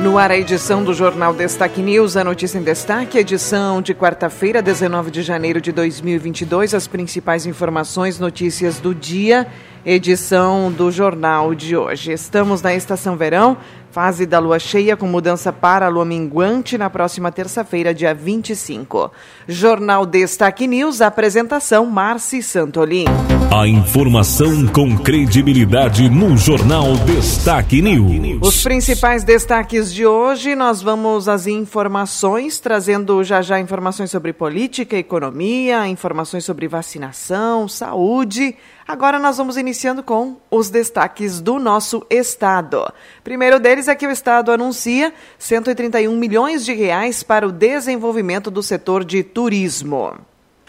No ar, a edição do Jornal Destaque News, a notícia em destaque, edição de quarta-feira, 19 de janeiro de 2022, as principais informações, notícias do dia, edição do jornal de hoje. Estamos na estação verão, Fase da lua cheia com mudança para a lua minguante na próxima terça-feira, dia 25. Jornal Destaque News, apresentação Marci Santolin. A informação com credibilidade no Jornal Destaque News. Os principais destaques de hoje, nós vamos às informações, trazendo já já informações sobre política, economia, informações sobre vacinação, saúde. Agora nós vamos iniciando com os destaques do nosso estado. Primeiro deles é que o estado anuncia 131 milhões de reais para o desenvolvimento do setor de turismo.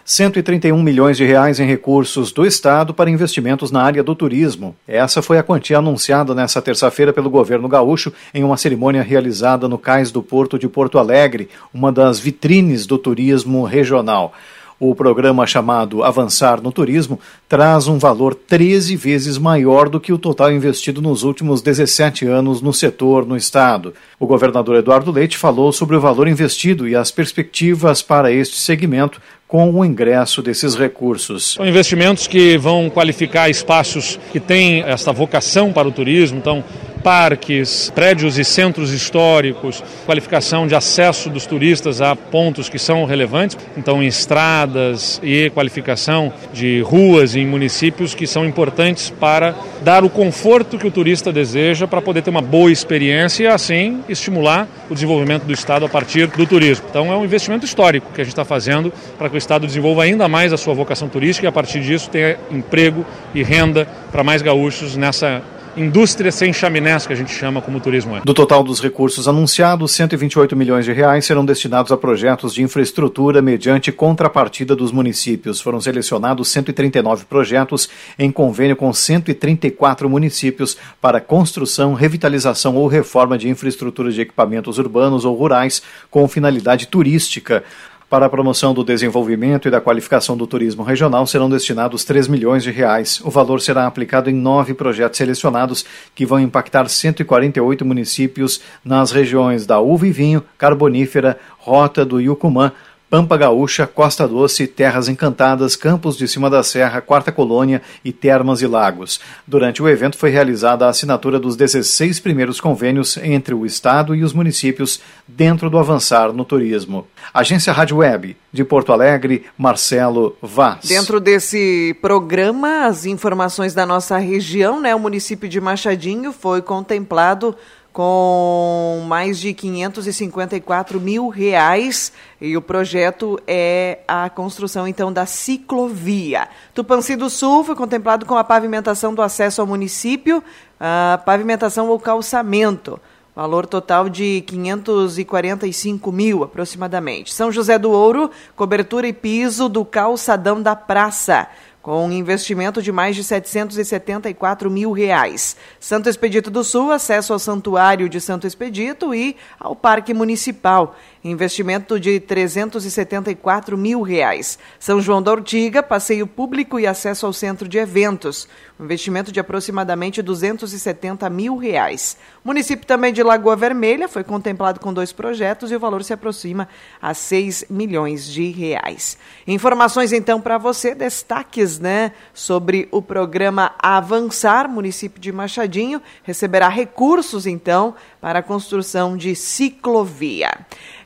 131 milhões de reais em recursos do Estado para investimentos na área do turismo. Essa foi a quantia anunciada nesta terça-feira pelo governo gaúcho em uma cerimônia realizada no Cais do Porto de Porto Alegre, uma das vitrines do turismo regional. O programa chamado Avançar no Turismo traz um valor 13 vezes maior do que o total investido nos últimos 17 anos no setor no estado. O governador Eduardo Leite falou sobre o valor investido e as perspectivas para este segmento com o ingresso desses recursos. São investimentos que vão qualificar espaços que têm essa vocação para o turismo, então parques, prédios e centros históricos, qualificação de acesso dos turistas a pontos que são relevantes, então em estradas e qualificação de ruas em municípios que são importantes para dar o conforto que o turista deseja para poder ter uma boa experiência e assim estimular o desenvolvimento do estado a partir do turismo. Então é um investimento histórico que a gente está fazendo para que o estado desenvolva ainda mais a sua vocação turística e a partir disso tenha emprego e renda para mais gaúchos nessa indústria sem chaminés, que a gente chama como turismo é. Do total dos recursos anunciados, 128 milhões de reais serão destinados a projetos de infraestrutura mediante contrapartida dos municípios. Foram selecionados 139 projetos em convênio com 134 municípios para construção, revitalização ou reforma de infraestrutura de equipamentos urbanos ou rurais com finalidade turística. Para a promoção do desenvolvimento e da qualificação do turismo regional serão destinados 3 milhões de reais. O valor será aplicado em nove projetos selecionados que vão impactar 148 municípios nas regiões da Uva e Vinho, Carbonífera, Rota do Yucumã, Pampa Gaúcha, Costa Doce, Terras Encantadas, Campos de Cima da Serra, Quarta Colônia e Termas e Lagos. Durante o evento foi realizada a assinatura dos 16 primeiros convênios entre o Estado e os municípios dentro do Avançar no Turismo. Agência Rádio Web, de Porto Alegre, Marcelo Vaz. Dentro desse programa, as informações da nossa região, né? O município de Machadinho foi contemplado com mais de 554 mil reais e o projeto é a construção então da ciclovia. Tupanci do Sul foi contemplado com a pavimentação do acesso ao município, a pavimentação ou calçamento. Valor total de 545 mil aproximadamente. São José do Ouro, cobertura e piso do calçadão da praça com um investimento de mais de 774 mil reais. Santo Expedito do Sul, acesso ao Santuário de Santo Expedito e ao Parque Municipal investimento de 374 mil reais. São João da Ortiga, passeio público e acesso ao centro de eventos, investimento de aproximadamente 270 mil reais. Município também de Lagoa Vermelha foi contemplado com dois projetos e o valor se aproxima a 6 milhões de reais. Informações então para você, destaques né, sobre o programa Avançar, município de Machadinho, receberá recursos então para a construção de ciclovia.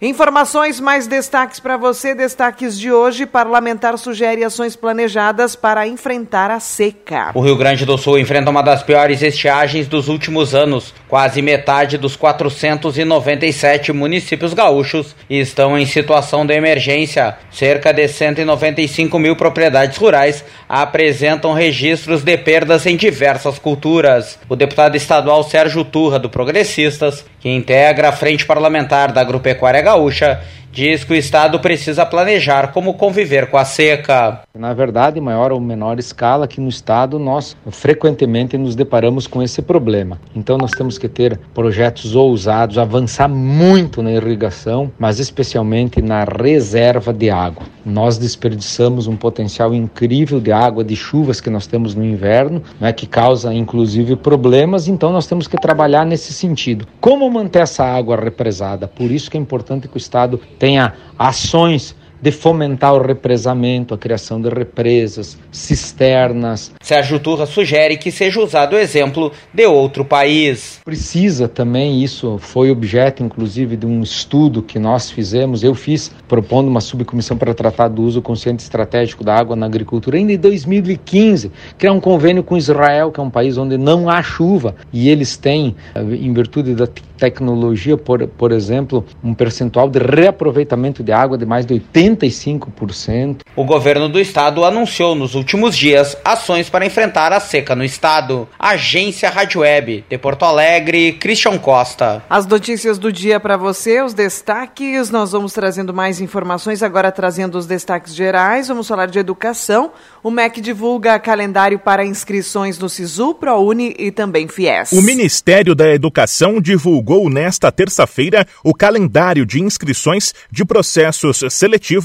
Informações mais destaques para você, destaques de hoje. Parlamentar sugere ações planejadas para enfrentar a seca. O Rio Grande do Sul enfrenta uma das piores estiagens dos últimos anos. Quase metade dos 497 municípios gaúchos estão em situação de emergência. Cerca de 195 mil propriedades rurais apresentam registros de perdas em diversas culturas. O deputado estadual Sérgio Turra, do Que integra a Frente Parlamentar da Agropecuária Gaúcha, diz que o Estado precisa planejar como conviver com a seca. Na verdade, maior ou menor escala, aqui no Estado nós frequentemente nos deparamos com esse problema. Então nós temos que ter projetos ousados, avançar muito na irrigação, mas especialmente na reserva de água. Nós desperdiçamos um potencial incrível de água, de chuvas que nós temos no inverno, né, que causa inclusive problemas, então nós temos que trabalhar nesse sentido. Como manter essa água represada? Por isso que é importante que o Estado tenha ações de fomentar o represamento, a criação de represas, cisternas. Sérgio Turra sugere que seja usado o exemplo de outro país. Precisa também, isso foi objeto inclusive de um estudo que nós fizemos, eu fiz, propondo uma subcomissão para tratar do uso consciente estratégico da água na agricultura, ainda em 2015, criar um convênio com Israel, que é um país onde não há chuva, e eles têm, eh, em virtude da tecnologia, por, por exemplo, um percentual de reaproveitamento de água de mais de 80 85%. O governo do estado anunciou nos últimos dias ações para enfrentar a seca no estado. Agência Rádio Web de Porto Alegre, Christian Costa. As notícias do dia para você, os destaques, nós vamos trazendo mais informações, agora trazendo os destaques gerais, vamos falar de educação. O MEC divulga calendário para inscrições no SISU, ProUni e também FIES. O Ministério da Educação divulgou nesta terça-feira o calendário de inscrições de processos seletivos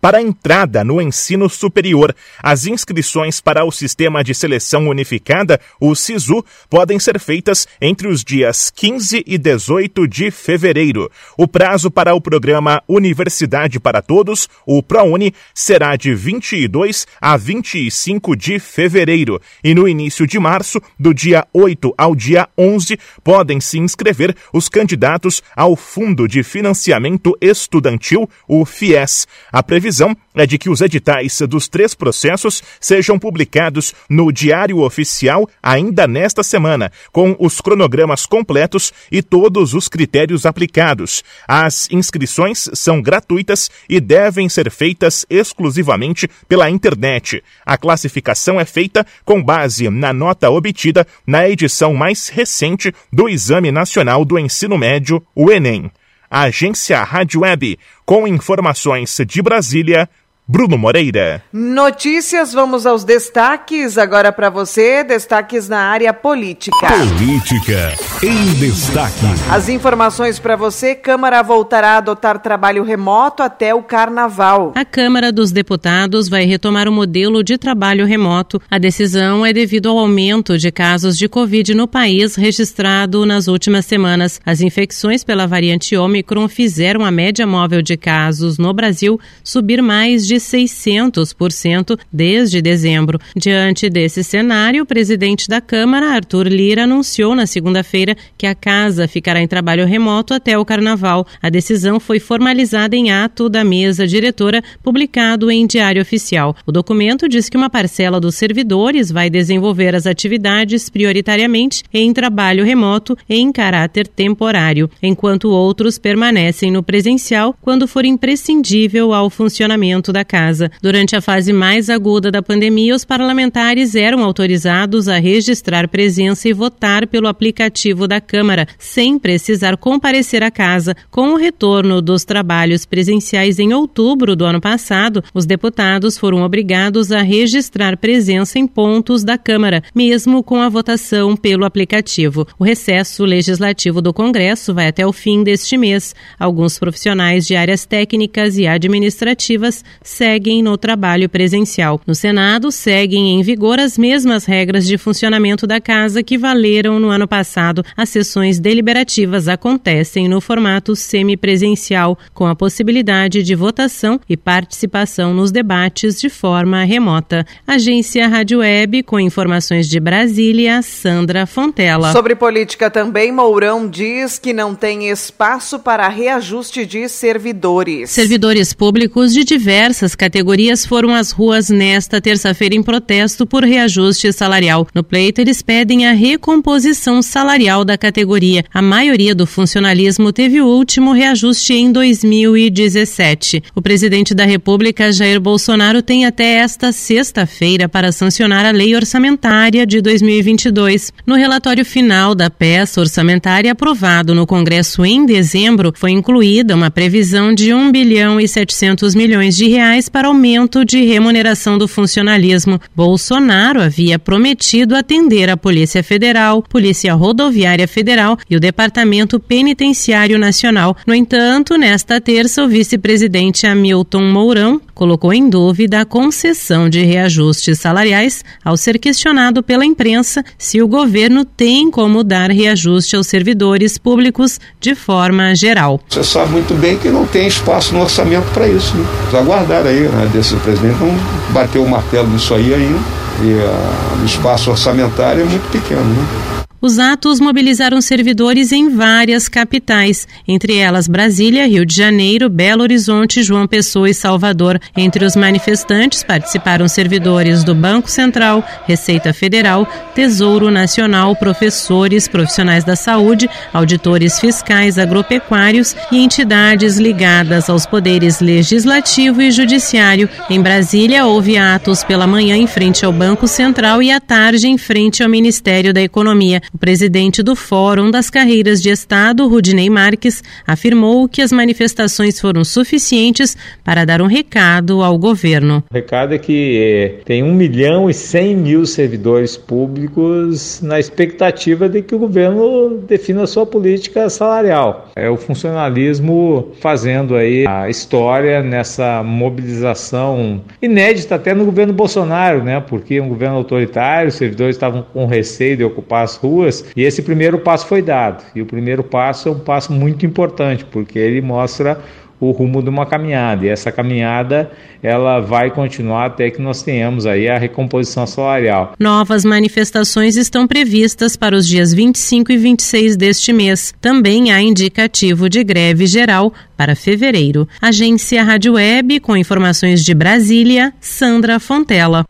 para a entrada no ensino superior. As inscrições para o Sistema de Seleção Unificada, o SISU, podem ser feitas entre os dias 15 e 18 de fevereiro. O prazo para o programa Universidade para Todos, o ProUni, será de 22 a 20 25 de fevereiro e no início de março, do dia 8 ao dia 11, podem se inscrever os candidatos ao Fundo de Financiamento Estudantil, o FIES. A previsão é de que os editais dos três processos sejam publicados no Diário Oficial ainda nesta semana, com os cronogramas completos e todos os critérios aplicados. As inscrições são gratuitas e devem ser feitas exclusivamente pela internet. A classificação é feita com base na nota obtida na edição mais recente do Exame Nacional do Ensino Médio, o Enem. Agência Rádio Web, com informações de Brasília, Bruno Moreira. Notícias, vamos aos destaques agora para você, destaques na área política. Política em destaque. As informações para você, Câmara voltará a adotar trabalho remoto até o carnaval. A Câmara dos Deputados vai retomar o modelo de trabalho remoto. A decisão é devido ao aumento de casos de Covid no país registrado nas últimas semanas. As infecções pela variante Ômicron fizeram a média móvel de casos no Brasil subir mais de 600% desde dezembro. Diante desse cenário, o presidente da Câmara, Arthur Lira, anunciou na segunda-feira que a casa ficará em trabalho remoto até o carnaval. A decisão foi formalizada em ato da mesa diretora, publicado em Diário Oficial. O documento diz que uma parcela dos servidores vai desenvolver as atividades prioritariamente em trabalho remoto em caráter temporário, enquanto outros permanecem no presencial quando for imprescindível ao funcionamento da casa. Durante a fase mais aguda da pandemia, os parlamentares eram autorizados a registrar presença e votar pelo aplicativo da Câmara, sem precisar comparecer à casa. Com o retorno dos trabalhos presenciais em outubro do ano passado, os deputados foram obrigados a registrar presença em pontos da Câmara, mesmo com a votação pelo aplicativo. O recesso legislativo do Congresso vai até o fim deste mês. Alguns profissionais de áreas técnicas e administrativas seguem no trabalho presencial. No Senado, seguem em vigor as mesmas regras de funcionamento da casa que valeram no ano passado. As sessões deliberativas acontecem no formato semipresencial, com a possibilidade de votação e participação nos debates de forma remota. Agência Rádio Web, com informações de Brasília, Sandra Fontela. Sobre política também, Mourão diz que não tem espaço para reajuste de servidores. Servidores públicos de diversas dessas categorias foram às ruas nesta terça-feira em protesto por reajuste salarial. No pleito, eles pedem a recomposição salarial da categoria. A maioria do funcionalismo teve o último reajuste em 2017. O presidente da República, Jair Bolsonaro, tem até esta sexta-feira para sancionar a lei orçamentária de 2022. No relatório final da peça orçamentária aprovado no Congresso em dezembro, foi incluída uma previsão de 1 bilhão e 700 milhões de reais para aumento de remuneração do funcionalismo. Bolsonaro havia prometido atender a Polícia Federal, Polícia Rodoviária Federal e o Departamento Penitenciário Nacional. No entanto, nesta terça, o vice-presidente Hamilton Mourão colocou em dúvida a concessão de reajustes salariais ao ser questionado pela imprensa se o governo tem como dar reajuste aos servidores públicos de forma geral. Você sabe muito bem que não tem espaço no orçamento para isso. Né? Vamos aguardar aí, né, desse presidente não bateu o martelo nisso aí ainda. E uh, o espaço orçamentário é muito pequeno. Né? Os atos mobilizaram servidores em várias capitais, entre elas Brasília, Rio de Janeiro, Belo Horizonte, João Pessoa e Salvador. Entre os manifestantes participaram servidores do Banco Central, Receita Federal, Tesouro Nacional, professores, profissionais da saúde, auditores fiscais, agropecuários e entidades ligadas aos poderes legislativo e judiciário. Em Brasília, houve atos pela manhã em frente ao Banco Central e à tarde em frente ao Ministério da Economia. O presidente do Fórum das Carreiras de Estado, Rudinei Marques, afirmou que as manifestações foram suficientes para dar um recado ao governo. O recado é que é, tem 1 milhão e 100 mil servidores públicos na expectativa de que o governo defina a sua política salarial. É o funcionalismo fazendo aí a história nessa mobilização inédita até no governo Bolsonaro, né? Porque um governo autoritário, os servidores estavam com receio de ocupar as ruas. E esse primeiro passo foi dado. E o primeiro passo é um passo muito importante, porque ele mostra o rumo de uma caminhada. E essa caminhada ela vai continuar até que nós tenhamos aí a recomposição salarial. Novas manifestações estão previstas para os dias 25 e 26 deste mês. Também há indicativo de greve geral para fevereiro. Agência Rádio Web com informações de Brasília, Sandra Fontela.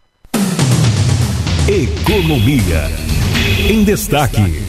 Economia. Em destaque.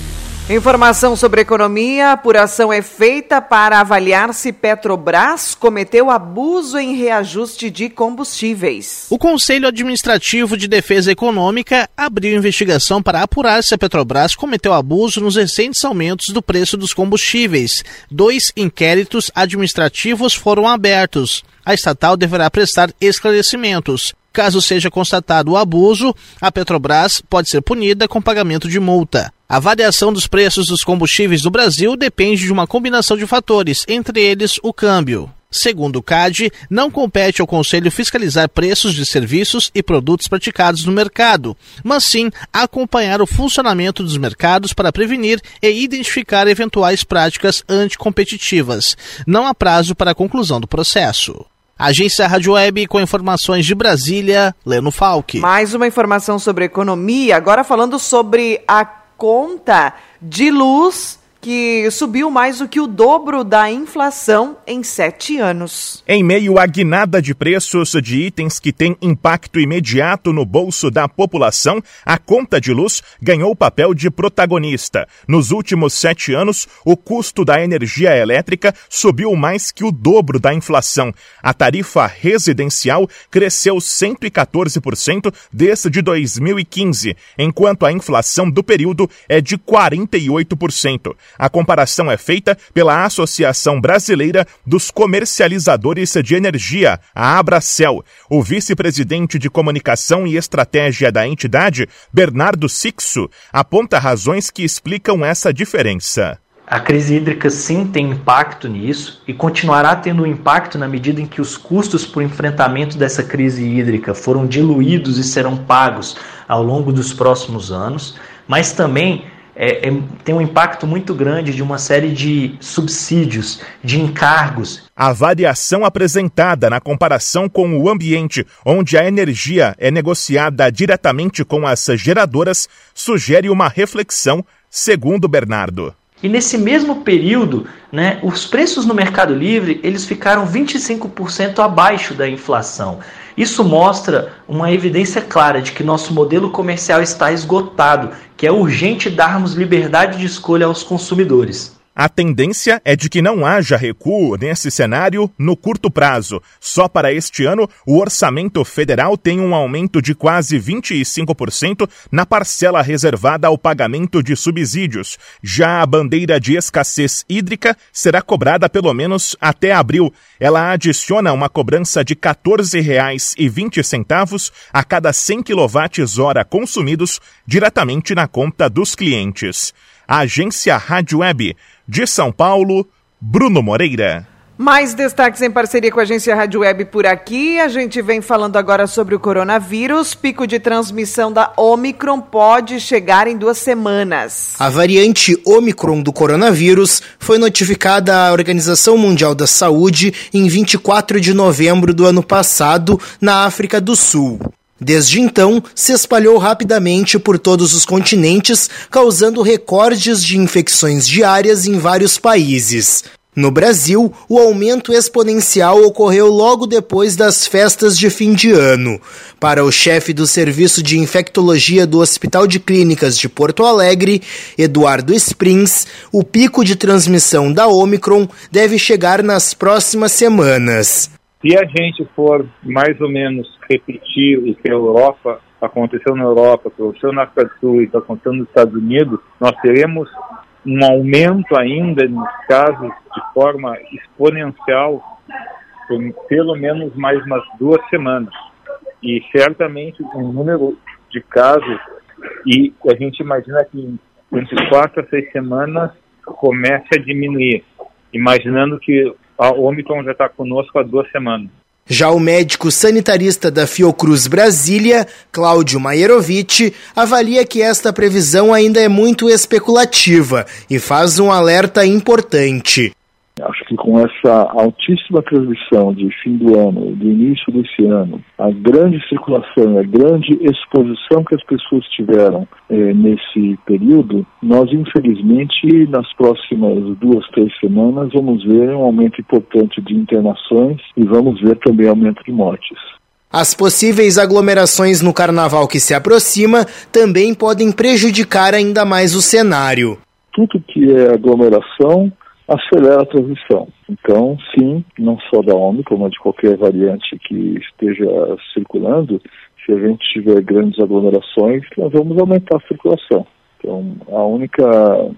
Informação sobre economia. A apuração é feita para avaliar se Petrobras cometeu abuso em reajuste de combustíveis. O Conselho Administrativo de Defesa Econômica abriu investigação para apurar se a Petrobras cometeu abuso nos recentes aumentos do preço dos combustíveis. Dois inquéritos administrativos foram abertos. A estatal deverá prestar esclarecimentos. Caso seja constatado o abuso, a Petrobras pode ser punida com pagamento de multa. A variação dos preços dos combustíveis do Brasil depende de uma combinação de fatores, entre eles o câmbio. Segundo o CAD, não compete ao Conselho fiscalizar preços de serviços e produtos praticados no mercado, mas sim acompanhar o funcionamento dos mercados para prevenir e identificar eventuais práticas anticompetitivas. Não há prazo para a conclusão do processo. Agência Rádio Web com informações de Brasília, Leno Falck. Mais uma informação sobre economia, agora falando sobre a conta de luz que subiu mais do que o dobro da inflação em sete anos. Em meio à guinada de preços de itens que têm impacto imediato no bolso da população, a conta de luz ganhou o papel de protagonista. Nos últimos sete anos, o custo da energia elétrica subiu mais que o dobro da inflação. A tarifa residencial cresceu 114% desde 2015, enquanto a inflação do período é de 48%. A comparação é feita pela Associação Brasileira dos Comercializadores de Energia, a Abracel. O vice-presidente de comunicação e estratégia da entidade, Bernardo Sixo, aponta razões que explicam essa diferença. A crise hídrica sim tem impacto nisso e continuará tendo impacto na medida em que os custos por enfrentamento dessa crise hídrica foram diluídos e serão pagos ao longo dos próximos anos, mas também é, é, tem um impacto muito grande de uma série de subsídios, de encargos. A variação apresentada na comparação com o ambiente, onde a energia é negociada diretamente com as geradoras, sugere uma reflexão, segundo Bernardo. E nesse mesmo período, né, os preços no Mercado Livre eles ficaram 25% abaixo da inflação. Isso mostra uma evidência clara de que nosso modelo comercial está esgotado, que é urgente darmos liberdade de escolha aos consumidores. A tendência é de que não haja recuo nesse cenário no curto prazo. Só para este ano, o orçamento federal tem um aumento de quase 25% na parcela reservada ao pagamento de subsídios. Já a bandeira de escassez hídrica será cobrada pelo menos até abril. Ela adiciona uma cobrança de R$ 14,20 a cada 100 kWh consumidos diretamente na conta dos clientes. A agência Rádio Web de São Paulo, Bruno Moreira. Mais destaques em parceria com a agência Rádio Web por aqui. A gente vem falando agora sobre o coronavírus. Pico de transmissão da Omicron pode chegar em duas semanas. A variante Omicron do coronavírus foi notificada à Organização Mundial da Saúde em 24 de novembro do ano passado, na África do Sul. Desde então, se espalhou rapidamente por todos os continentes, causando recordes de infecções diárias em vários países. No Brasil, o aumento exponencial ocorreu logo depois das festas de fim de ano. Para o chefe do Serviço de Infectologia do Hospital de Clínicas de Porto Alegre, Eduardo Springs, o pico de transmissão da Omicron deve chegar nas próximas semanas. Se a gente for mais ou menos repetir o que a Europa aconteceu na Europa, aconteceu na África do Sul e está acontecendo nos Estados Unidos, nós teremos um aumento ainda nos casos de forma exponencial por pelo menos mais umas duas semanas. E certamente um número de casos, e a gente imagina que entre quatro a seis semanas comece a diminuir, imaginando que a Omicron já está conosco há duas semanas. Já o médico sanitarista da Fiocruz Brasília, Cláudio Maierovic, avalia que esta previsão ainda é muito especulativa e faz um alerta importante. Acho que com essa altíssima transmissão de fim do ano, do início desse ano, a grande circulação, a grande exposição que as pessoas tiveram eh, nesse período, nós infelizmente nas próximas duas, três semanas vamos ver um aumento importante de internações e vamos ver também aumento de mortes. As possíveis aglomerações no carnaval que se aproxima também podem prejudicar ainda mais o cenário. Tudo que é aglomeração acelera a transmissão. Então, sim, não só da Omicron, mas de qualquer variante que esteja circulando, se a gente tiver grandes aglomerações, nós vamos aumentar a circulação. Então, a única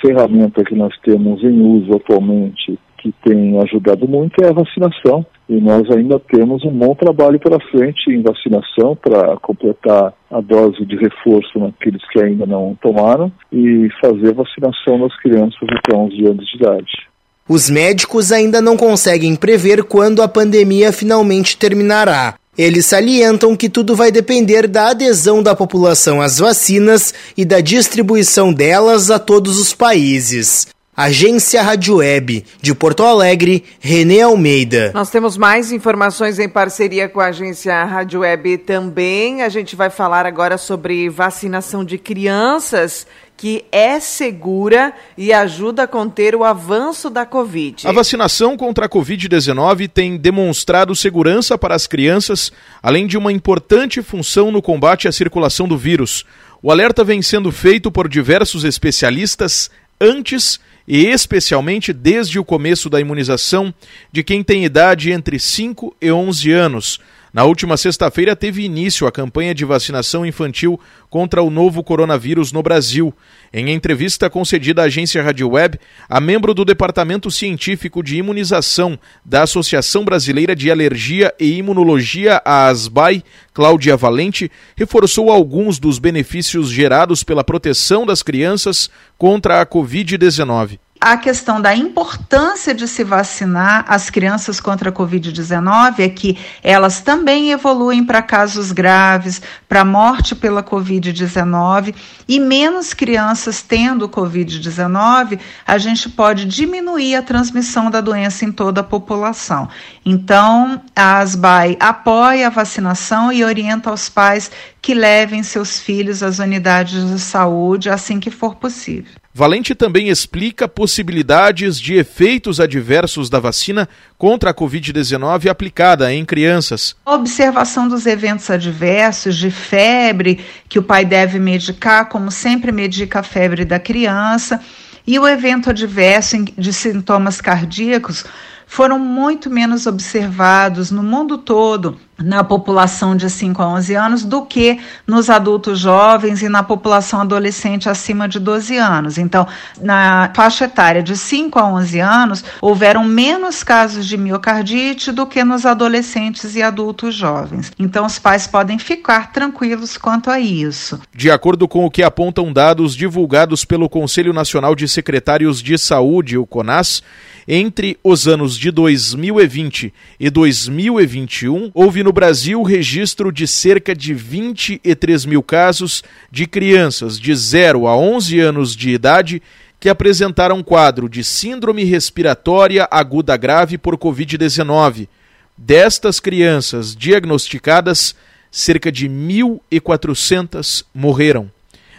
ferramenta que nós temos em uso atualmente que tem ajudado muito é a vacinação. E nós ainda temos um bom trabalho pela frente em vacinação para completar a dose de reforço naqueles que ainda não tomaram e fazer vacinação nas crianças até 11 anos de idade. Os médicos ainda não conseguem prever quando a pandemia finalmente terminará. Eles salientam que tudo vai depender da adesão da população às vacinas e da distribuição delas a todos os países. Agência Rádio Web, de Porto Alegre, Renê Almeida. Nós temos mais informações em parceria com a Agência Rádio Web também. A gente vai falar agora sobre vacinação de crianças que é segura e ajuda a conter o avanço da Covid. A vacinação contra a Covid-19 tem demonstrado segurança para as crianças, além de uma importante função no combate à circulação do vírus. O alerta vem sendo feito por diversos especialistas antes e especialmente desde o começo da imunização de quem tem idade entre 5 e 11 anos. Na última sexta-feira teve início a campanha de vacinação infantil contra o novo coronavírus no Brasil. Em entrevista concedida à agência Rádio Web, a membro do Departamento Científico de Imunização da Associação Brasileira de Alergia e Imunologia, a ASBAI, Cláudia Valente, reforçou alguns dos benefícios gerados pela proteção das crianças contra a Covid-19 a questão da importância de se vacinar as crianças contra a Covid-19 é que elas também evoluem para casos graves, para morte pela Covid-19, e menos crianças tendo Covid-19, a gente pode diminuir a transmissão da doença em toda a população. Então, a ASBAI apoia a vacinação e orienta aos pais que levem seus filhos às unidades de saúde assim que for possível. Valente também explica possibilidades de efeitos adversos da vacina contra a Covid-19 aplicada em crianças. A observação dos eventos adversos, de febre, que o pai deve medicar, como sempre medica a febre da criança, e o evento adverso de sintomas cardíacos foram muito menos observados no mundo todo na população de 5 a 11 anos do que nos adultos jovens e na população adolescente acima de 12 anos. Então, na faixa etária de 5 a 11 anos, houveram menos casos de miocardite do que nos adolescentes e adultos jovens. Então, os pais podem ficar tranquilos quanto a isso. De acordo com o que apontam dados divulgados pelo Conselho Nacional de Secretários de Saúde, o CONAS, entre os anos de 2020 e 2021, houve no Brasil registro de cerca de 23 mil casos de crianças de 0 a 11 anos de idade que apresentaram quadro de síndrome respiratória aguda grave por Covid-19. Destas crianças diagnosticadas, cerca de 1.400 morreram.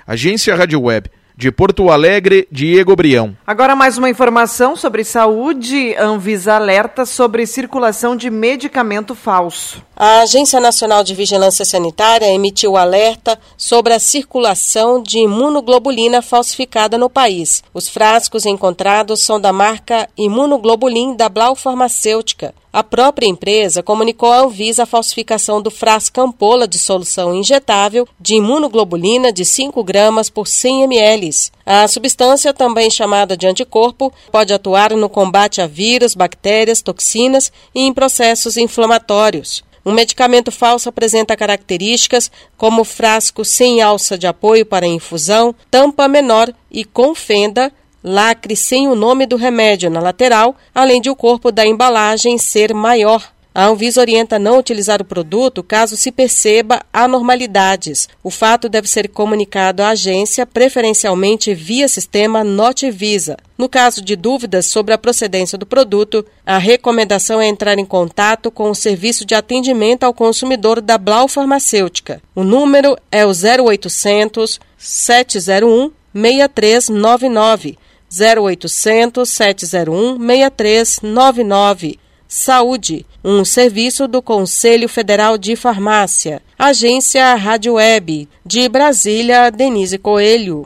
Agência Rádio Web de Porto Alegre, Diego Brião. Agora mais uma informação sobre saúde. Anvisa alerta sobre circulação de medicamento falso. A Agência Nacional de Vigilância Sanitária emitiu alerta sobre a circulação de imunoglobulina falsificada no país. Os frascos encontrados são da marca Imunoglobulin da Blau Farmacêutica. A própria empresa comunicou à Anvisa a falsificação do frasco ampola de solução injetável de imunoglobulina de 5 gramas por 100 ml. A substância, também chamada de anticorpo, pode atuar no combate a vírus, bactérias, toxinas e em processos inflamatórios. Um medicamento falso apresenta características como frasco sem alça de apoio para infusão, tampa menor e com fenda, lacre sem o nome do remédio na lateral, além de o corpo da embalagem ser maior. A Anvisa orienta não utilizar o produto caso se perceba anormalidades. O fato deve ser comunicado à agência, preferencialmente via sistema Notivisa. No caso de dúvidas sobre a procedência do produto, a recomendação é entrar em contato com o serviço de atendimento ao consumidor da Blau Farmacêutica. O número é o 0800 701 6399. 0800 701 6399. Saúde, um serviço do Conselho Federal de Farmácia. Agência Rádio Web. De Brasília, Denise Coelho.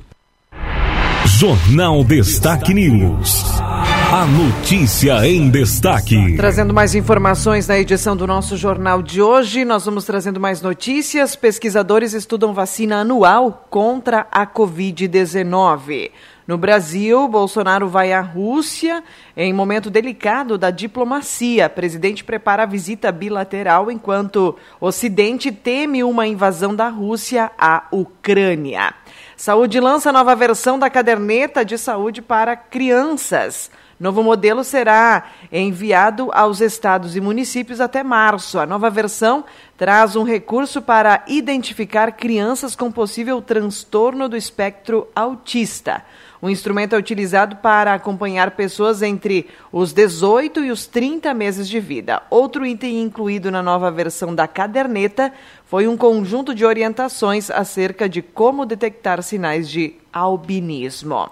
Jornal Destaque News. A notícia em destaque. Trazendo mais informações na edição do nosso jornal de hoje, nós vamos trazendo mais notícias. Pesquisadores estudam vacina anual contra a Covid-19. No Brasil, Bolsonaro vai à Rússia em momento delicado da diplomacia. O presidente prepara a visita bilateral enquanto o Ocidente teme uma invasão da Rússia à Ucrânia. Saúde lança nova versão da caderneta de saúde para crianças. Novo modelo será enviado aos estados e municípios até março. A nova versão traz um recurso para identificar crianças com possível transtorno do espectro autista. O instrumento é utilizado para acompanhar pessoas entre os 18 e os 30 meses de vida. Outro item incluído na nova versão da caderneta foi um conjunto de orientações acerca de como detectar sinais de albinismo.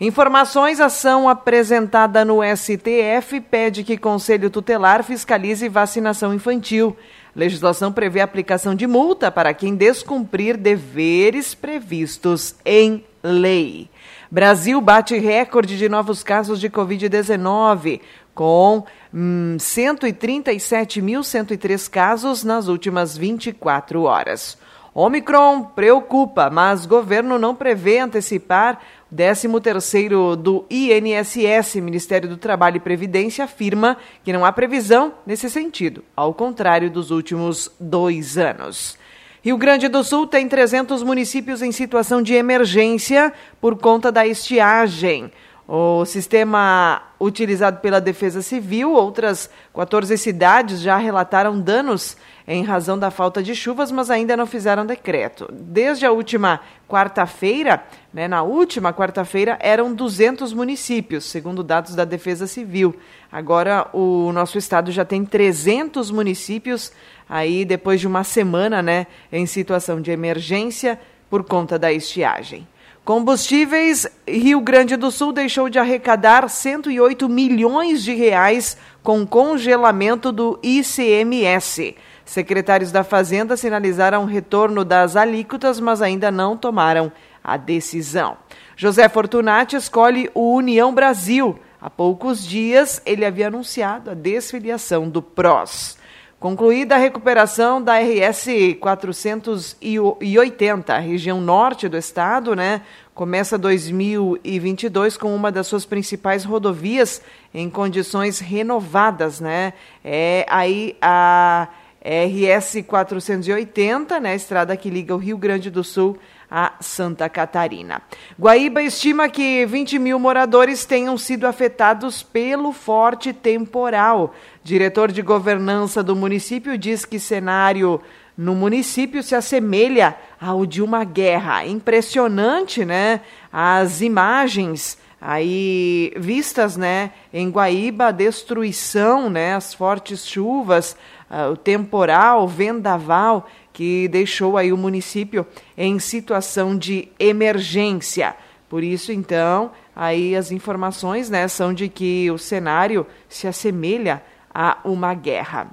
Informações: ação apresentada no STF pede que Conselho Tutelar fiscalize vacinação infantil. Legislação prevê aplicação de multa para quem descumprir deveres previstos em lei. Brasil bate recorde de novos casos de Covid-19, com hum, 137.103 casos nas últimas 24 horas. Omicron preocupa, mas governo não prevê antecipar 13º do INSS, Ministério do Trabalho e Previdência, afirma que não há previsão nesse sentido, ao contrário dos últimos dois anos. Rio Grande do Sul tem 300 municípios em situação de emergência por conta da estiagem. O sistema utilizado pela Defesa Civil, outras 14 cidades já relataram danos em razão da falta de chuvas, mas ainda não fizeram decreto. Desde a última quarta-feira, né, na última quarta-feira, eram 200 municípios, segundo dados da Defesa Civil. Agora, o nosso estado já tem 300 municípios, aí depois de uma semana né, em situação de emergência por conta da estiagem. Combustíveis, Rio Grande do Sul deixou de arrecadar 108 milhões de reais com congelamento do ICMS. Secretários da Fazenda sinalizaram retorno das alíquotas, mas ainda não tomaram a decisão. José Fortunati escolhe o União Brasil. Há poucos dias ele havia anunciado a desfiliação do PROS. Concluída a recuperação da RS 480, região norte do estado, né? Começa 2022 com uma das suas principais rodovias em condições renovadas, né? É aí a RS 480, né? Estrada que liga o Rio Grande do Sul a Santa Catarina. Guaíba estima que 20 mil moradores tenham sido afetados pelo forte temporal. Diretor de governança do município diz que cenário no município se assemelha ao de uma guerra. Impressionante, né? As imagens aí vistas, né, em Guaíba, a destruição, né, as fortes chuvas, uh, o temporal, vendaval que deixou aí o município em situação de emergência. Por isso, então, aí as informações né, são de que o cenário se assemelha a uma guerra.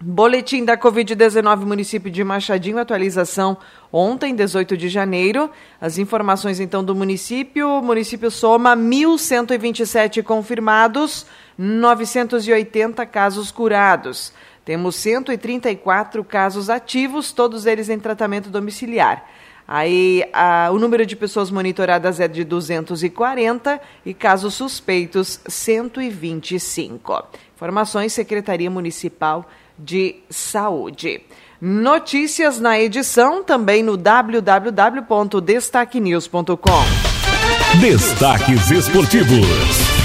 Boletim da Covid-19, município de Machadinho, atualização ontem, 18 de janeiro. As informações então do município: o município soma 1.127 confirmados, 980 casos curados. Temos 134 casos ativos, todos eles em tratamento domiciliar. Aí a, o número de pessoas monitoradas é de 240 e casos suspeitos 125. Informações Secretaria Municipal de Saúde. Notícias na edição também no www.destaquenews.com. Destaques esportivos.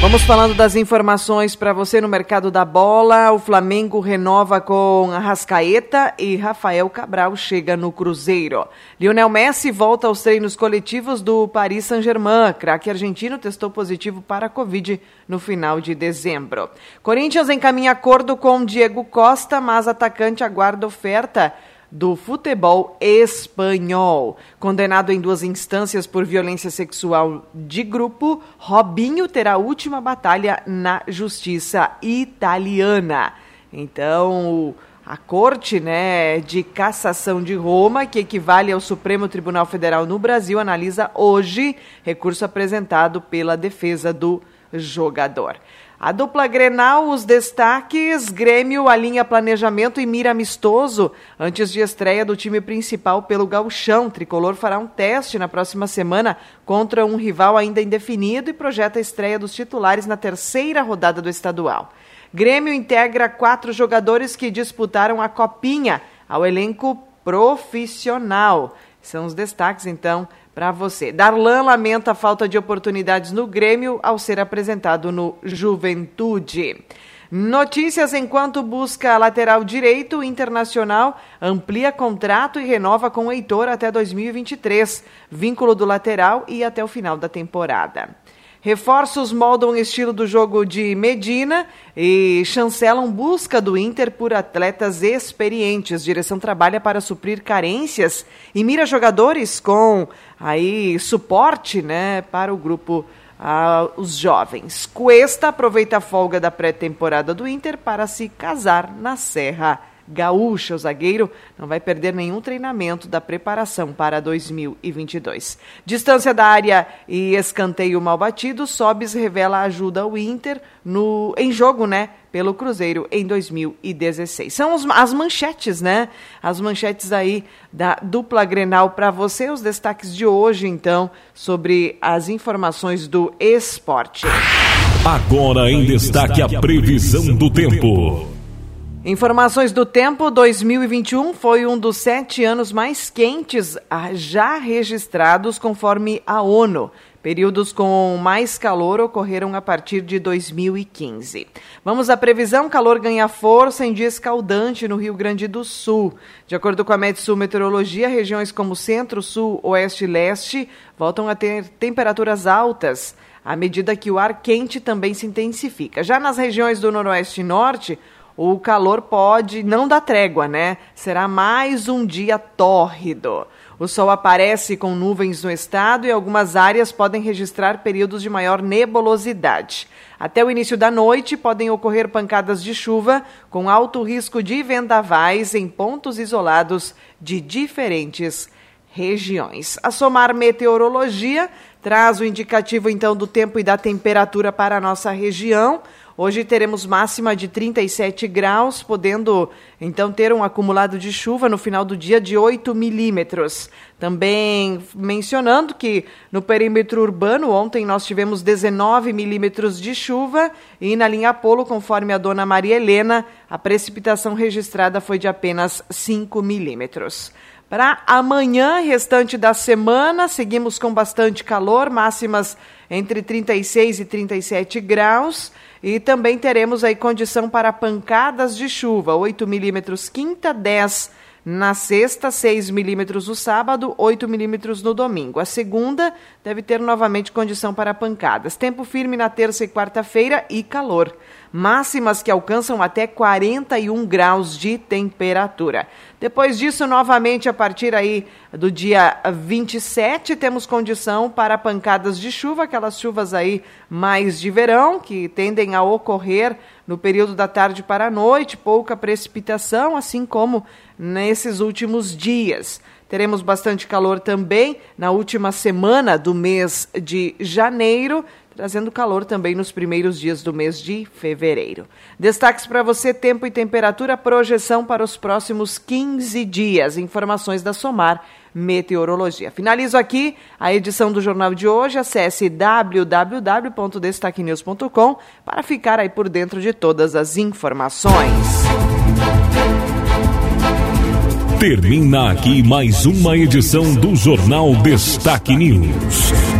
Vamos falando das informações para você no mercado da bola. O Flamengo renova com Arrascaeta e Rafael Cabral chega no Cruzeiro. Lionel Messi volta aos treinos coletivos do Paris Saint-Germain. Craque argentino testou positivo para a Covid no final de dezembro. Corinthians encaminha acordo com Diego Costa, mas atacante aguarda oferta do futebol espanhol. Condenado em duas instâncias por violência sexual de grupo, Robinho terá a última batalha na justiça italiana. Então, a Corte né, de Cassação de Roma, que equivale ao Supremo Tribunal Federal no Brasil, analisa hoje recurso apresentado pela defesa do jogador. A dupla Grenal, os destaques, Grêmio alinha planejamento e mira amistoso antes de estreia do time principal pelo Gauchão. Tricolor fará um teste na próxima semana contra um rival ainda indefinido e projeta a estreia dos titulares na terceira rodada do estadual. Grêmio integra quatro jogadores que disputaram a Copinha ao elenco profissional. São os destaques, então, para você. Darlan lamenta a falta de oportunidades no Grêmio ao ser apresentado no Juventude. Notícias enquanto busca lateral direito internacional, amplia contrato e renova com o Heitor até 2023. Vínculo do lateral e até o final da temporada. Reforços moldam o estilo do jogo de Medina e chancelam busca do Inter por atletas experientes. Direção trabalha para suprir carências e mira jogadores com aí suporte, né, para o grupo uh, os jovens. Cuesta aproveita a folga da pré-temporada do Inter para se casar na Serra Gaúcha. O zagueiro não vai perder nenhum treinamento da preparação para 2022. Distância da área e escanteio mal batido, Sobis revela ajuda ao Inter no, em jogo, né? Pelo Cruzeiro em 2016. São os, as manchetes, né? As manchetes aí da dupla Grenal para você. Os destaques de hoje, então, sobre as informações do esporte. Agora em destaque a previsão do tempo. Informações do tempo: 2021 foi um dos sete anos mais quentes já registrados, conforme a ONU. Períodos com mais calor ocorreram a partir de 2015. Vamos à previsão: calor ganha força em dia escaldante no Rio Grande do Sul. De acordo com a Metsul Meteorologia, regiões como Centro, Sul, Oeste e Leste voltam a ter temperaturas altas à medida que o ar quente também se intensifica. Já nas regiões do Noroeste e Norte, o calor pode não dar trégua, né? Será mais um dia tórrido. O sol aparece com nuvens no estado e algumas áreas podem registrar períodos de maior nebulosidade. Até o início da noite podem ocorrer pancadas de chuva com alto risco de vendavais em pontos isolados de diferentes regiões. A Somar Meteorologia traz o indicativo então do tempo e da temperatura para a nossa região. Hoje teremos máxima de 37 graus, podendo então ter um acumulado de chuva no final do dia de 8 milímetros. Também mencionando que no perímetro urbano, ontem nós tivemos 19 milímetros de chuva e na linha Polo, conforme a dona Maria Helena, a precipitação registrada foi de apenas 5 milímetros. Para amanhã, restante da semana, seguimos com bastante calor, máximas entre 36 e 37 graus. E também teremos aí condição para pancadas de chuva, 8 milímetros quinta, 10 na sexta, 6 milímetros no sábado, 8 milímetros no domingo. A segunda deve ter novamente condição para pancadas. Tempo firme na terça e quarta-feira e calor máximas que alcançam até 41 graus de temperatura. Depois disso, novamente, a partir aí do dia 27, temos condição para pancadas de chuva, aquelas chuvas aí mais de verão, que tendem a ocorrer no período da tarde para a noite, pouca precipitação, assim como nesses últimos dias. Teremos bastante calor também na última semana do mês de janeiro, trazendo calor também nos primeiros dias do mês de fevereiro. Destaques para você: tempo e temperatura, projeção para os próximos 15 dias. Informações da Somar Meteorologia. Finalizo aqui a edição do jornal de hoje. Acesse www.destaquenews.com para ficar aí por dentro de todas as informações. Termina aqui mais uma edição do Jornal Destaque News.